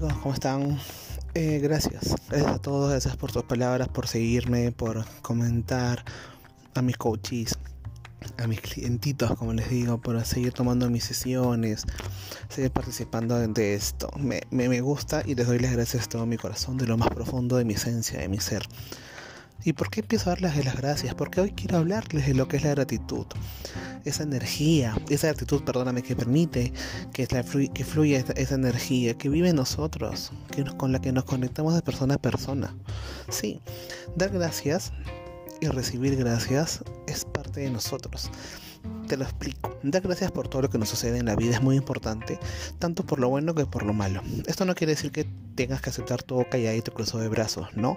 chicos, ¿cómo están? Eh, gracias, gracias a todos, gracias por tus palabras, por seguirme, por comentar a mis coaches, a mis clientitos, como les digo, por seguir tomando mis sesiones, seguir participando de esto. Me, me, me gusta y les doy las gracias de todo mi corazón, de lo más profundo de mi esencia, de mi ser. ¿Y por qué empiezo a darles las gracias? Porque hoy quiero hablarles de lo que es la gratitud. Esa energía, esa gratitud, perdóname, que permite que, la que fluya esa, energía que vive en nosotros, que, con la que nos conectamos de persona a persona. Sí, dar gracias y recibir gracias es parte de nosotros. Te lo explico. Dar gracias por todo lo que nos sucede en la vida es muy importante, tanto por lo bueno que por lo malo. Esto no quiere decir que tengas que aceptar todo calladito cruzado de brazos, ¿no?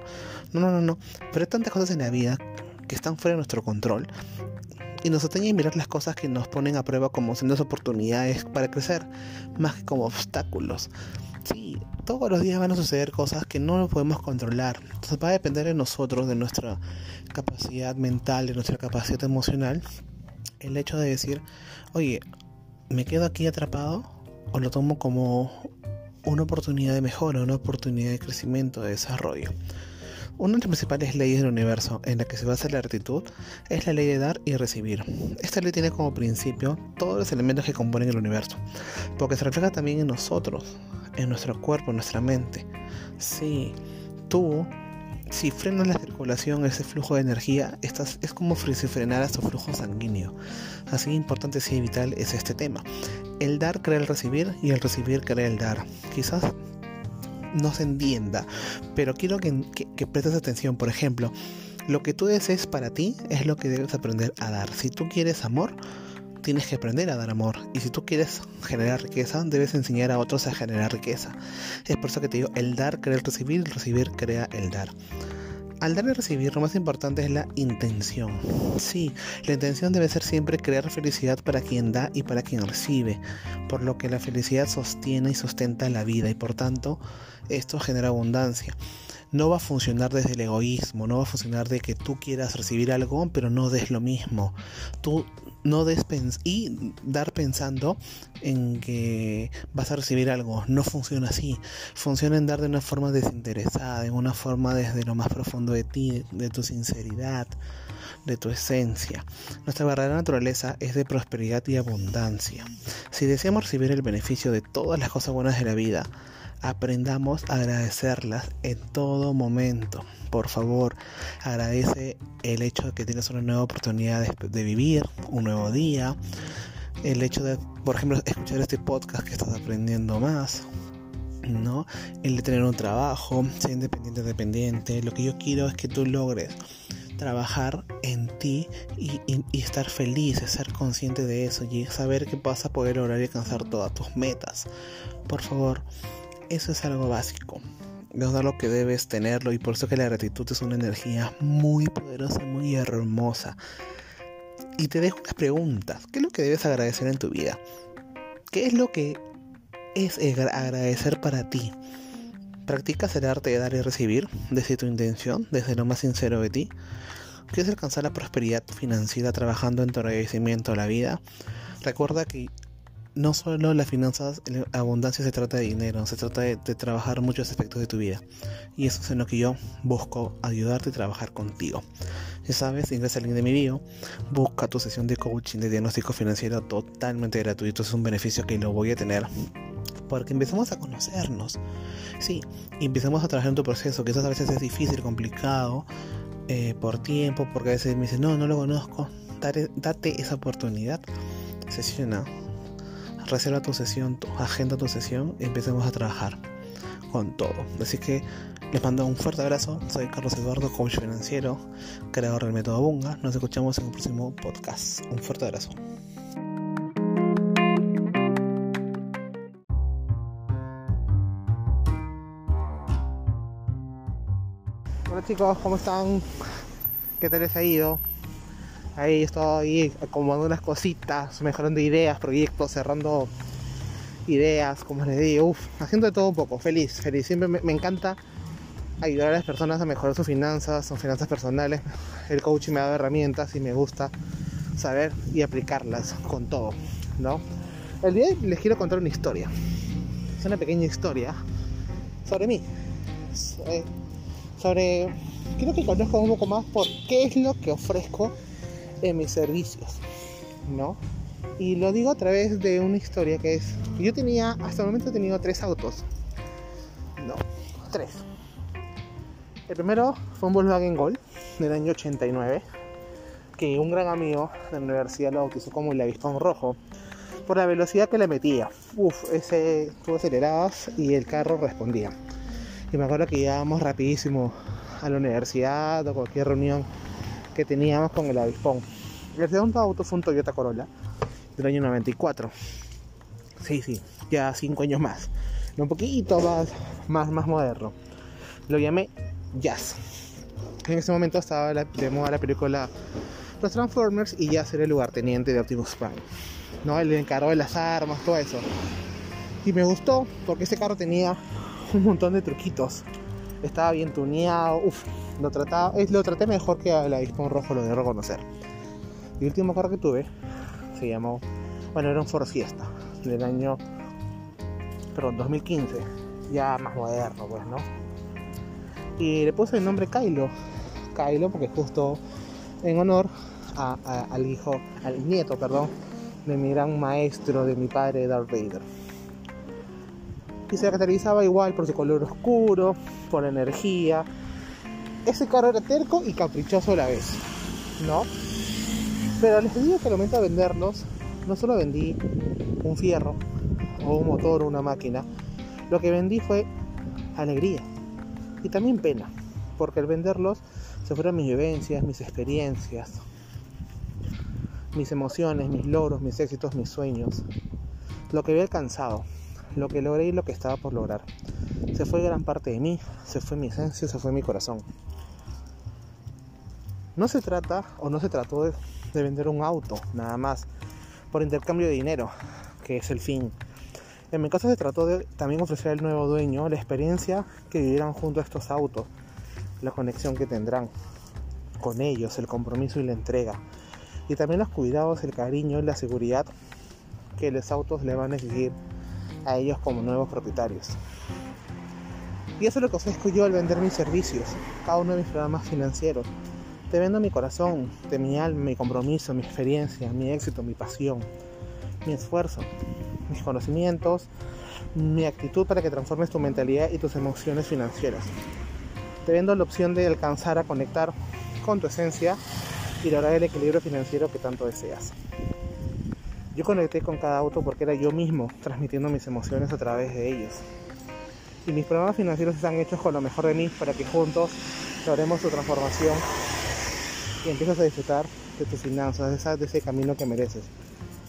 No, no, no, no. Pero hay tantas cosas en la vida que están fuera de nuestro control y nos atañe mirar las cosas que nos ponen a prueba como siendo oportunidades para crecer, más que como obstáculos. Sí, todos los días van a suceder cosas que no podemos controlar. Entonces va a depender de nosotros, de nuestra capacidad mental, de nuestra capacidad emocional, el hecho de decir, oye, ¿me quedo aquí atrapado o lo tomo como una oportunidad de mejora, una oportunidad de crecimiento, de desarrollo? Una de las principales leyes del universo en la que se basa la gratitud es la ley de dar y recibir. Esta ley tiene como principio todos los elementos que componen el universo, porque se refleja también en nosotros, en nuestro cuerpo, en nuestra mente. Sí, tú si frenas la circulación, ese flujo de energía, es como si frenaras tu flujo sanguíneo. Así importante y vital es este tema. El dar crea el recibir y el recibir crea el dar. Quizás no se entienda, pero quiero que, que prestes atención. Por ejemplo, lo que tú desees para ti es lo que debes aprender a dar. Si tú quieres amor, tienes que aprender a dar amor. Y si tú quieres generar riqueza, debes enseñar a otros a generar riqueza. Es por eso que te digo, el dar crea el recibir, el recibir crea el dar. Al dar y recibir, lo más importante es la intención. Sí, la intención debe ser siempre crear felicidad para quien da y para quien recibe, por lo que la felicidad sostiene y sustenta la vida y por tanto esto genera abundancia no va a funcionar desde el egoísmo, no va a funcionar de que tú quieras recibir algo, pero no des lo mismo. Tú no des y dar pensando en que vas a recibir algo. No funciona así. Funciona en dar de una forma desinteresada, en una forma desde lo más profundo de ti, de tu sinceridad, de tu esencia. Nuestra verdadera naturaleza es de prosperidad y abundancia. Si deseamos recibir el beneficio de todas las cosas buenas de la vida, aprendamos a agradecerlas en todo momento. Por favor, agradece el hecho de que tienes una nueva oportunidad de, vivir, un nuevo día. El hecho de, por ejemplo, escuchar este podcast que estás aprendiendo más. ¿no? El de tener un trabajo, ser independiente, dependiente. Lo que yo quiero es que tú logres trabajar en ti y, estar feliz, ser consciente de eso y saber que vas a poder lograr y alcanzar todas tus metas. Por favor, eso es algo básico. Es lo que debes tenerlo y por eso que la gratitud es una energía muy poderosa, muy hermosa. Y te dejo unas preguntas. ¿Qué es lo que debes agradecer en tu vida? ¿Qué es lo que es agradecer para ti? ¿Practicas el arte de dar y recibir desde tu intención, desde lo más sincero de ti? ¿Quieres alcanzar la prosperidad financiera trabajando en tu agradecimiento a la vida? Recuerda que no solo las finanzas, la abundancia se trata de dinero, se trata de, trabajar muchos aspectos de tu vida. Y eso es en lo que yo busco ayudarte a trabajar contigo. Ya sabes, ingresa al link de mi bio, busca tu sesión de coaching de diagnóstico financiero totalmente gratuito. Es un beneficio que lo voy a tener. Porque empezamos a conocernos. Sí, empezamos a trabajar en tu proceso, que a veces es difícil, complicado, eh, por tiempo, porque a veces me dicen, no, no lo conozco. Date, date esa oportunidad. Sesiona reserva tu sesión, agenda tu sesión y empecemos a trabajar con todo. Así que les mando un fuerte abrazo. Soy Carlos Eduardo, coach financiero, creador del método Bunga. Nos escuchamos en un próximo podcast. Un fuerte abrazo. Hola chicos, ¿cómo están? ¿Qué tal les ha ido? Ahí estoy acomodando unas cositas, mejorando ideas, proyectos, cerrando ideas, como les digo, uff, haciendo de todo un poco, feliz, feliz. Siempre me, encanta ayudar a las personas a mejorar sus finanzas, sus finanzas personales. El coaching me da herramientas y me gusta saber y aplicarlas con todo, ¿no? El día de hoy les quiero contar una historia. Es una pequeña historia sobre mí. Sobre, quiero que conozcan un poco más por qué es lo que ofrezco en mis servicios, ¿no? Y lo digo a través de una historia que es, yo tenía, hasta el momento he tenido tres autos. No, tres. El primero fue un Volkswagen Gol del año 89, que un gran amigo de la universidad lo bautizó como el avispón rojo, por la velocidad que le metía. Uf, ese tú acelerabas y el carro respondía. Y me acuerdo que íbamos rapidísimo a la universidad o cualquier reunión que teníamos con el avispón. El segundo auto fue un Toyota Corolla del año 94. Sí, sí, ya cinco años más. Un poquito más, más, moderno. Lo llamé Jazz. En ese momento estaba de moda la película Los Transformers y Jazz era el lugarteniente de Optimus Prime. ¿no? El encargó de las armas, todo eso. Y me gustó porque ese carro tenía un montón de truquitos. Estaba bien tuneado, uff, lo, trataba, lo traté mejor que a la Dispon Rojo, lo de reconocer. El último carro que tuve se llamó, bueno, era un Ford Fiesta del año, perdón, 2015, ya más moderno, pues, ¿no? Y le puse el nombre Kylo, Kylo porque justo en honor al hijo, al nieto, perdón, de mi gran maestro, de mi padre Darth Vader. Y se caracterizaba igual por su color oscuro, por energía. Ese carro era terco y caprichoso a la vez, ¿no? Pero les digo que al momento de venderlos, no solo vendí un fierro o un motor o una máquina, lo que vendí fue alegría y también pena, porque al venderlos se fueron mis vivencias, mis experiencias, mis emociones, mis logros, mis éxitos, mis sueños, lo que había alcanzado, lo que logré y lo que estaba por lograr. Se fue gran parte de mí, se fue mi esencia, se fue mi corazón. No se trata o no se trató de, vender un auto, nada más, por intercambio de dinero, que es el fin. En mi caso se trató de también ofrecer al nuevo dueño la experiencia que vivirán junto a estos autos, la conexión que tendrán con ellos, el compromiso y la entrega, y también los cuidados, el cariño y la seguridad que los autos le van a exigir a ellos como nuevos propietarios. Y eso es lo que ofrezco yo al vender mis servicios, cada uno de mis programas financieros. Te vendo mi corazón, de mi alma, mi compromiso, mi experiencia, mi éxito, mi pasión, mi esfuerzo, mis conocimientos, mi actitud para que transformes tu mentalidad y tus emociones financieras. Te vendo la opción de alcanzar a conectar con tu esencia y lograr el equilibrio financiero que tanto deseas. Yo conecté con cada auto porque era yo mismo transmitiendo mis emociones a través de ellos. Y mis programas financieros están hechos con lo mejor de mí para que juntos logremos tu transformación y empieces a disfrutar de tus finanzas, de ese camino que mereces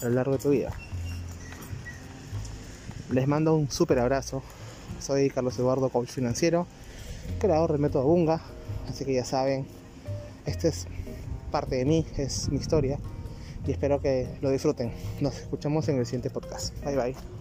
a lo largo de tu vida. Les mando un súper abrazo. Soy Carlos Eduardo, coach financiero, creador del método Bunga. Así que ya saben, este es parte de mí, es mi historia y espero que lo disfruten. Nos escuchamos en el siguiente podcast. Bye bye.